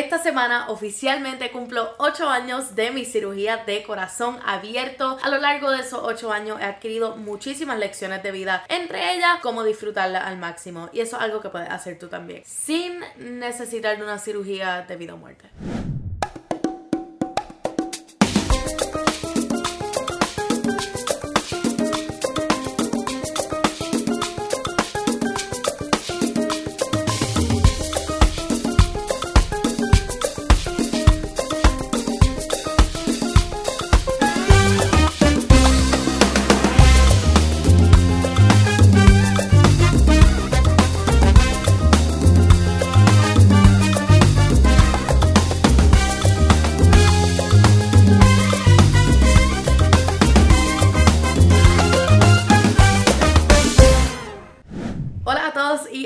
Esta semana oficialmente cumplo 8 años de mi cirugía de corazón abierto. A lo largo de esos 8 años he adquirido muchísimas lecciones de vida, entre ellas cómo disfrutarla al máximo. Y eso es algo que puedes hacer tú también, sin necesitar de una cirugía de vida o muerte.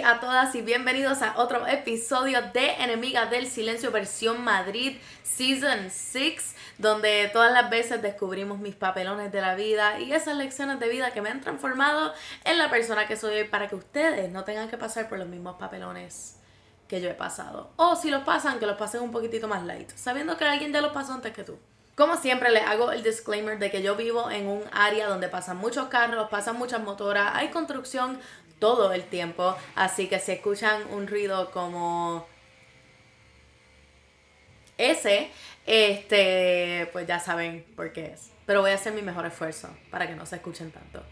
A todas y bienvenidos a otro episodio de Enemiga del Silencio versión Madrid Season 6, donde todas las veces descubrimos mis papelones de la vida y esas lecciones de vida que me han transformado en la persona que soy hoy para que ustedes no tengan que pasar por los mismos papelones que yo he pasado. O si los pasan, que los pasen un poquitito más light, sabiendo que alguien ya los pasó antes que tú. Como siempre les hago el disclaimer de que yo vivo en un área donde pasan muchos carros, pasan muchas motoras, hay construcción todo el tiempo, así que si escuchan un ruido como ese, este, pues ya saben por qué es. Pero voy a hacer mi mejor esfuerzo para que no se escuchen tanto.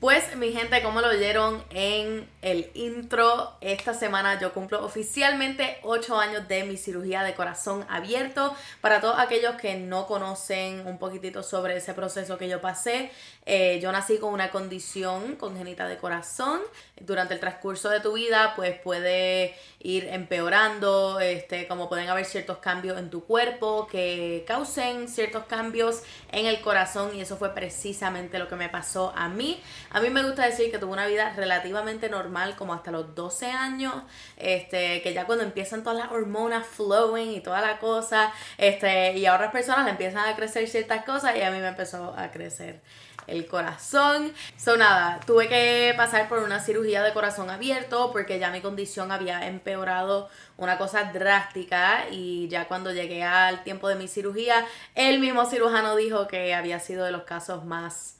Pues mi gente, como lo oyeron en el intro, esta semana yo cumplo oficialmente 8 años de mi cirugía de corazón abierto. Para todos aquellos que no conocen un poquitito sobre ese proceso que yo pasé, eh, yo nací con una condición congénita de corazón. Durante el transcurso de tu vida, pues puede ir empeorando, este, como pueden haber ciertos cambios en tu cuerpo que causen ciertos cambios en el corazón y eso fue precisamente lo que me pasó a mí. A mí me gusta decir que tuve una vida relativamente normal como hasta los 12 años, este, que ya cuando empiezan todas las hormonas flowing y toda la cosa, este, y a otras personas le empiezan a crecer ciertas cosas y a mí me empezó a crecer el corazón. So nada, tuve que pasar por una cirugía de corazón abierto porque ya mi condición había empeorado una cosa drástica y ya cuando llegué al tiempo de mi cirugía, el mismo cirujano dijo que había sido de los casos más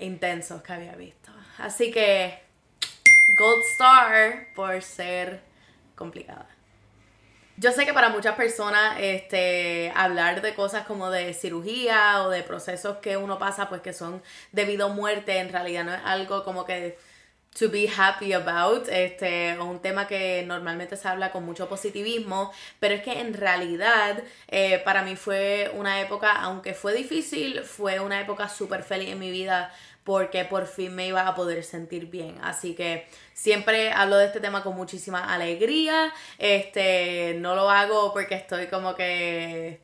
intensos que había visto. Así que, Gold Star por ser complicada. Yo sé que para muchas personas este, hablar de cosas como de cirugía o de procesos que uno pasa pues que son debido a muerte en realidad no es algo como que to be happy about, este, un tema que normalmente se habla con mucho positivismo, pero es que en realidad eh, para mí fue una época, aunque fue difícil, fue una época súper feliz en mi vida porque por fin me iba a poder sentir bien. Así que siempre hablo de este tema con muchísima alegría. Este, no lo hago porque estoy como que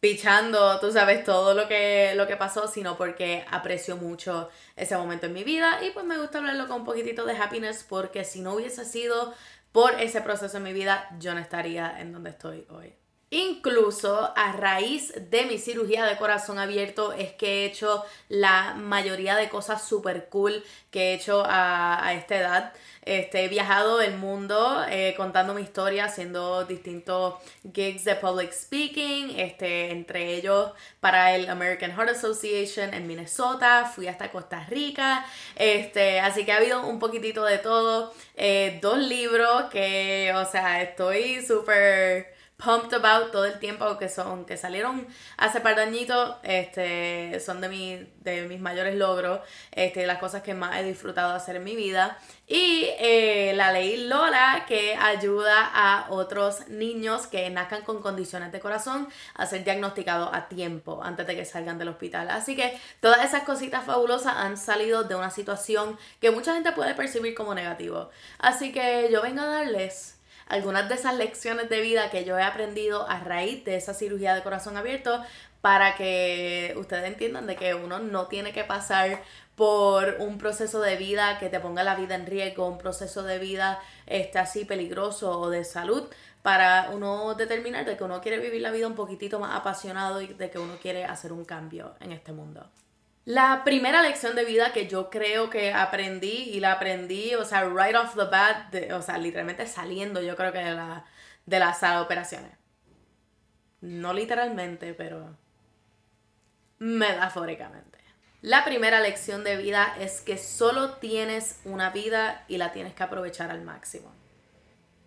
pichando, tú sabes, todo lo que, lo que pasó, sino porque aprecio mucho ese momento en mi vida y pues me gusta hablarlo con un poquitito de happiness porque si no hubiese sido por ese proceso en mi vida, yo no estaría en donde estoy hoy. Incluso a raíz de mi cirugía de corazón abierto es que he hecho la mayoría de cosas super cool que he hecho a, esta edad. Este, he viajado el mundo eh, contando mi historia, haciendo distintos gigs de public speaking, este, entre ellos para el American Heart Association en Minnesota, fui hasta Costa Rica, este, así que ha habido un poquitito de todo. Eh, dos libros que, o sea, estoy súper pumped about todo el tiempo que son que salieron hace par de añitos este son de mi, de mis mayores logros este las cosas que más he disfrutado hacer en mi vida. Y eh, la ley Lola que ayuda a otros niños que nazcan con condiciones de corazón a ser diagnosticados a tiempo antes de que salgan del hospital. Así que todas esas cositas fabulosas han salido de una situación que mucha gente puede percibir como negativo. Así que yo vengo a darles algunas de esas lecciones de vida que yo he aprendido a raíz de esa cirugía de corazón abierto para que ustedes entiendan de que uno no tiene que pasar por un proceso de vida que te ponga la vida en riesgo, un proceso de vida este, así peligroso o de salud para uno determinar de que uno quiere vivir la vida un poquitito más apasionado y de que uno quiere hacer un cambio en este mundo. La primera lección de vida que yo creo que aprendí y la aprendí, o sea, right off the bat, o sea, literalmente saliendo yo creo que de la, de la sala de operaciones. No literalmente, pero metafóricamente. La primera lección de vida es que solo tienes una vida y la tienes que aprovechar al máximo.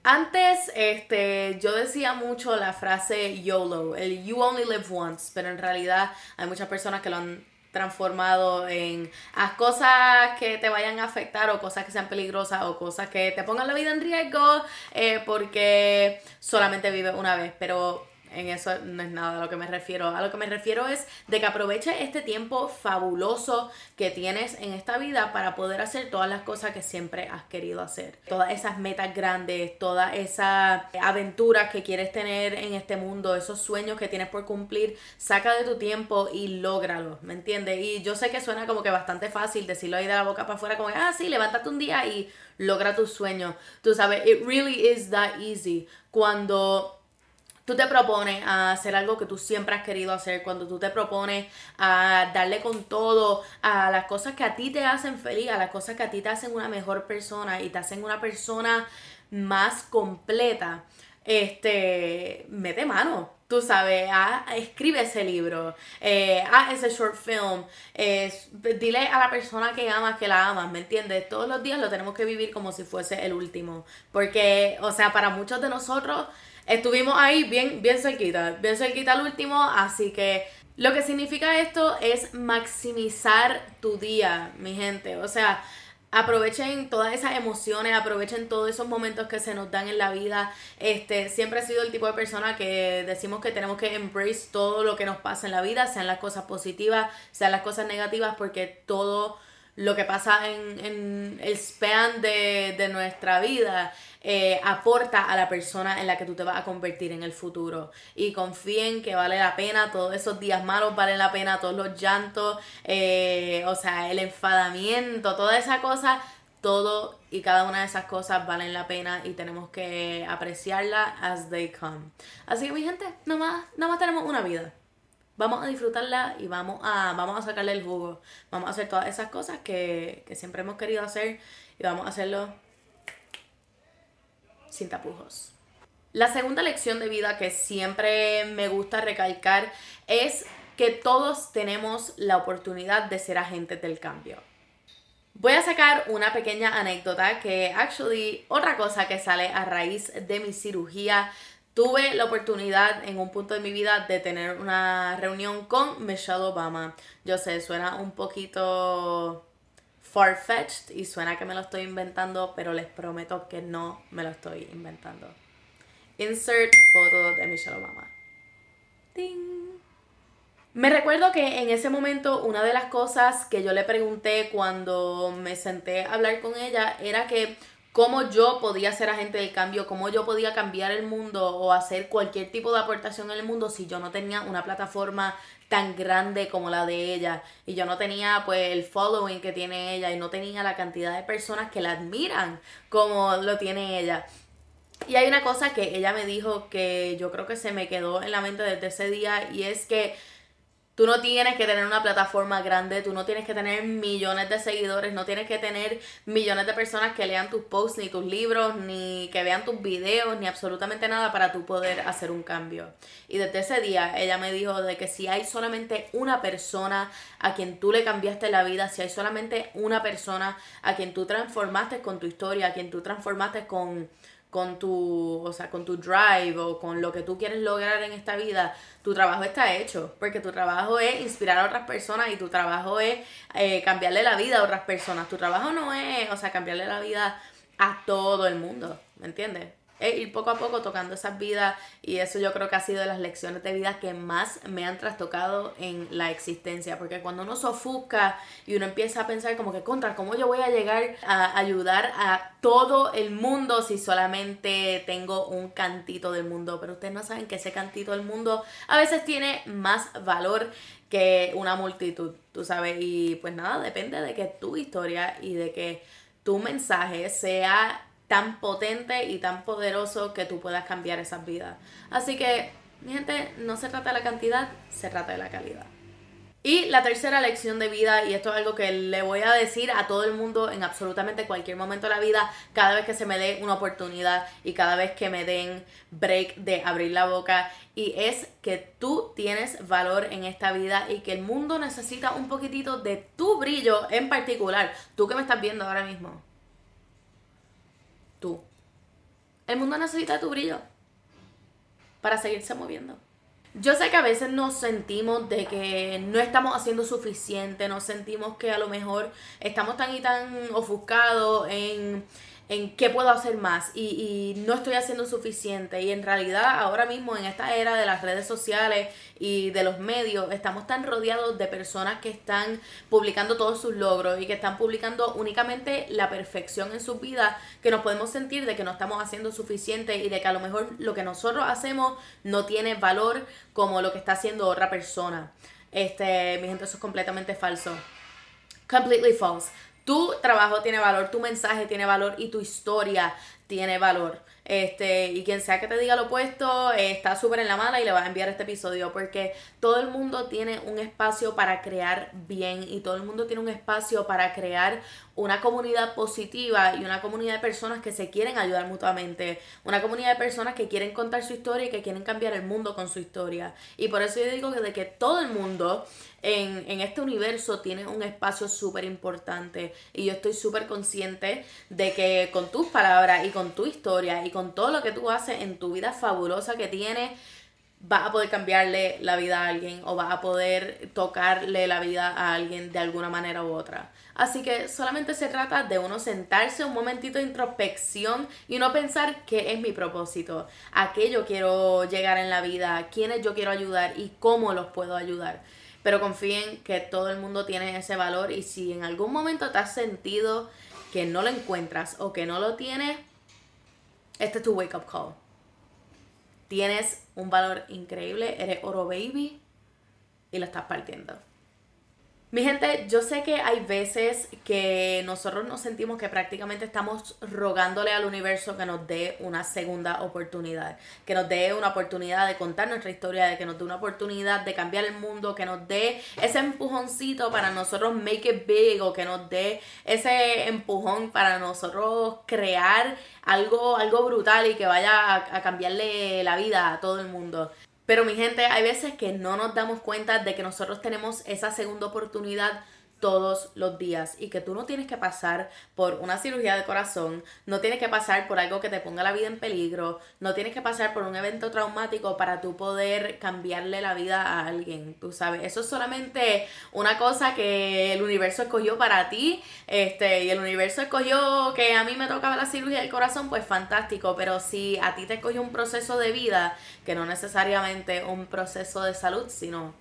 Antes, este, yo decía mucho la frase YOLO, el You Only Live Once, pero en realidad hay muchas personas que lo han transformado en haz cosas que te vayan a afectar o cosas que sean peligrosas o cosas que te pongan la vida en riesgo eh, porque solamente vive una vez. Pero en eso no es nada a lo que me refiero. A lo que me refiero es de que aproveche este tiempo fabuloso que tienes en esta vida para poder hacer todas las cosas que siempre has querido hacer. Todas esas metas grandes, todas esas aventuras que quieres tener en este mundo, esos sueños que tienes por cumplir, saca de tu tiempo y lógralo, ¿me entiendes? Y yo sé que suena como que bastante fácil decirlo ahí de la boca para afuera, como, ah, sí, levántate un día y logra tus sueños. Tú sabes, it really is that easy. Cuando tú te propones a hacer algo que tú siempre has querido hacer, cuando tú te propones a darle con todo a las cosas que a ti te hacen feliz, a las cosas que a ti te hacen una mejor persona y te hacen una persona más completa, este, mete mano. Tú sabes, escribe ese libro, eh, haz ese short film, dile a la persona que amas que la amas, ¿me entiendes? Todos los días lo tenemos que vivir como si fuese el último, porque, o sea, para muchos de nosotros estuvimos ahí bien, bien cerquita, bien cerquita al último, así que lo que significa esto es maximizar tu día, mi gente. O sea, aprovechen todas esas emociones, aprovechen todos esos momentos que se nos dan en la vida. Este, siempre he sido el tipo de persona que decimos que tenemos que embrace todo lo que nos pasa en la vida, sean las cosas positivas, sean las cosas negativas, porque todo lo que pasa en, el span de, de nuestra vida eh, aporta a la persona en la que tú te vas a convertir en el futuro. Y confíen que vale la pena, todos esos días malos valen la pena, todos los llantos, eh, o sea, el enfadamiento, toda esa cosa, todo y cada una de esas cosas valen la pena y tenemos que apreciarla as they come. Así que mi gente, nada más, nada más tenemos una vida. Vamos a disfrutarla y vamos a, vamos a sacarle el jugo. Vamos a hacer todas esas cosas que, que siempre hemos querido hacer y vamos a hacerlo sin tapujos. La segunda lección de vida que siempre me gusta recalcar es que todos tenemos la oportunidad de ser agentes del cambio. Voy a sacar una pequeña anécdota que actually otra cosa que sale a raíz de mi cirugía. Tuve la oportunidad en un punto de mi vida de tener una reunión con Michelle Obama. Yo sé, suena un poquito far-fetched y suena que me lo estoy inventando, pero les prometo que no me lo estoy inventando. Insert foto de Michelle Obama. ¡Ting! Me recuerdo que en ese momento una de las cosas que yo le pregunté cuando me senté a hablar con ella era que cómo yo podía ser agente del cambio, cómo yo podía cambiar el mundo o hacer cualquier tipo de aportación en el mundo si yo no tenía una plataforma tan grande como la de ella y yo no tenía pues el following que tiene ella y no tenía la cantidad de personas que la admiran como lo tiene ella. Y hay una cosa que ella me dijo que yo creo que se me quedó en la mente desde ese día y es que Tú no tienes que tener una plataforma grande, tú no tienes que tener millones de seguidores, no tienes que tener millones de personas que lean tus posts, ni tus libros, ni que vean tus videos, ni absolutamente nada para tú poder hacer un cambio. Y desde ese día ella me dijo de que si hay solamente una persona a quien tú le cambiaste la vida, si hay solamente una persona a quien tú transformaste con tu historia, a quien tú transformaste con con tu, o sea, con tu drive o con lo que tú quieres lograr en esta vida, tu trabajo está hecho, porque tu trabajo es inspirar a otras personas y tu trabajo es eh, cambiarle la vida a otras personas. Tu trabajo no es, o sea, cambiarle la vida a todo el mundo, ¿me entiendes? Es ir poco a poco tocando esas vidas y eso yo creo que ha sido de las lecciones de vida que más me han trastocado en la existencia porque cuando uno se y uno empieza a pensar como que contra cómo yo voy a llegar a ayudar a todo el mundo si solamente tengo un cantito del mundo pero ustedes no saben que ese cantito del mundo a veces tiene más valor que una multitud tú sabes y pues nada depende de que tu historia y de que tu mensaje sea tan potente y tan poderoso que tú puedas cambiar esas vidas. Así que, mi gente, no se trata de la cantidad, se trata de la calidad. Y la tercera lección de vida, y esto es algo que le voy a decir a todo el mundo en absolutamente cualquier momento de la vida, cada vez que se me dé una oportunidad y cada vez que me den break de abrir la boca, y es que tú tienes valor en esta vida y que el mundo necesita un poquitito de tu brillo en particular. Tú que me estás viendo ahora mismo. Tú. El mundo necesita tu brillo para seguirse moviendo. Yo sé que a veces nos sentimos de que no estamos haciendo suficiente, nos sentimos que a lo mejor estamos tan y tan ofuscados en en qué puedo hacer más y, y, no estoy haciendo suficiente. Y en realidad ahora mismo en esta era de las redes sociales y de los medios estamos tan rodeados de personas que están publicando todos sus logros y que están publicando únicamente la perfección en su vida que nos podemos sentir de que no estamos haciendo suficiente y de que a lo mejor lo que nosotros hacemos no tiene valor como lo que está haciendo otra persona. Este, mi gente, eso es completamente falso. Completely false. Tu trabajo tiene valor, tu mensaje tiene valor y tu historia tiene valor. Este, y quien sea que te diga lo opuesto, está súper en la mala y le va a enviar este episodio. Porque todo el mundo tiene un espacio para crear bien y todo el mundo tiene un espacio para crear una comunidad positiva y una comunidad de personas que se quieren ayudar mutuamente. Una comunidad de personas que quieren contar su historia y que quieren cambiar el mundo con su historia. Y por eso yo digo que de que todo el mundo en, en este universo tiene un espacio súper importante. Y yo estoy súper consciente de que con tus palabras y con tu historia y con todo lo que tú haces en tu vida fabulosa que tienes, vas a poder cambiarle la vida a alguien o vas a poder tocarle la vida a alguien de alguna manera u otra. Así que solamente se trata de uno sentarse un momentito de introspección y uno pensar qué es mi propósito, a qué yo quiero llegar en la vida, quiénes yo quiero ayudar y cómo los puedo ayudar. Pero confíen que todo el mundo tiene ese valor y si en algún momento te has sentido que no lo encuentras o que no lo tienes, este es tu wake up call. Tienes un valor increíble, eres oro baby y lo estás partiendo. Mi gente, yo sé que hay veces que nosotros nos sentimos que prácticamente estamos rogándole al universo que nos dé una segunda oportunidad, que nos dé una oportunidad de contar nuestra historia, de que nos dé una oportunidad de cambiar el mundo, que nos dé ese empujoncito para nosotros make it big o que nos dé ese empujón para nosotros crear algo, algo brutal y que vaya a, a cambiarle la vida a todo el mundo. Pero mi gente, hay veces que no nos damos cuenta de que nosotros tenemos esa segunda oportunidad todos los días y que tú no tienes que pasar por una cirugía de corazón, no tienes que pasar por algo que te ponga la vida en peligro, no tienes que pasar por un evento traumático para tú poder cambiarle la vida a alguien, tú sabes, eso es solamente una cosa que el universo escogió para ti, este, y el universo escogió que a mí me tocaba la cirugía del corazón, pues fantástico, pero si a ti te escogió un proceso de vida, que no necesariamente un proceso de salud, sino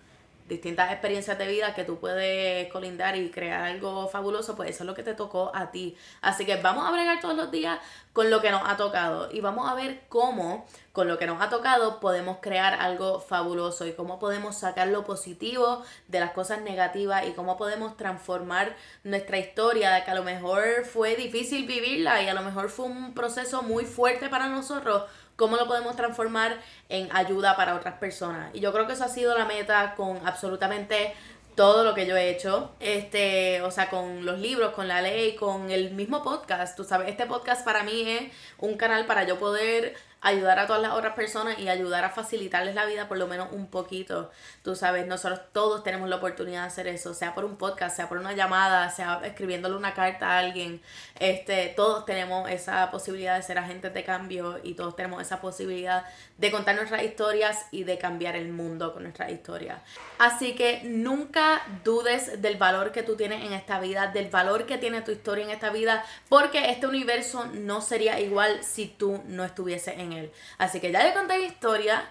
distintas experiencias de vida que tú puedes colindar y crear algo fabuloso, pues eso es lo que te tocó a ti. Así que vamos a bregar todos los días con lo que nos ha tocado y vamos a ver cómo con lo que nos ha tocado podemos crear algo fabuloso y cómo podemos sacar lo positivo de las cosas negativas y cómo podemos transformar nuestra historia de que a lo mejor fue difícil vivirla y a lo mejor fue un proceso muy fuerte para nosotros cómo lo podemos transformar en ayuda para otras personas. Y yo creo que eso ha sido la meta con absolutamente todo lo que yo he hecho, este, o sea, con los libros, con la ley, con el mismo podcast, tú sabes, este podcast para mí es un canal para yo poder ayudar a todas las otras personas y ayudar a facilitarles la vida por lo menos un poquito. Tú sabes, nosotros todos tenemos la oportunidad de hacer eso, sea por un podcast, sea por una llamada, sea escribiéndole una carta a alguien. Este, todos tenemos esa posibilidad de ser agentes de cambio y todos tenemos esa posibilidad de contar nuestras historias y de cambiar el mundo con nuestras historias. Así que nunca dudes del valor que tú tienes en esta vida, del valor que tiene tu historia en esta vida, porque este universo no sería igual si tú no estuvieses en Así que ya les conté mi historia,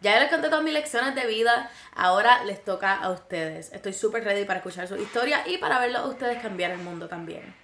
ya les conté todas mis lecciones de vida, ahora les toca a ustedes. Estoy súper ready para escuchar su historia y para verlo a ustedes cambiar el mundo también.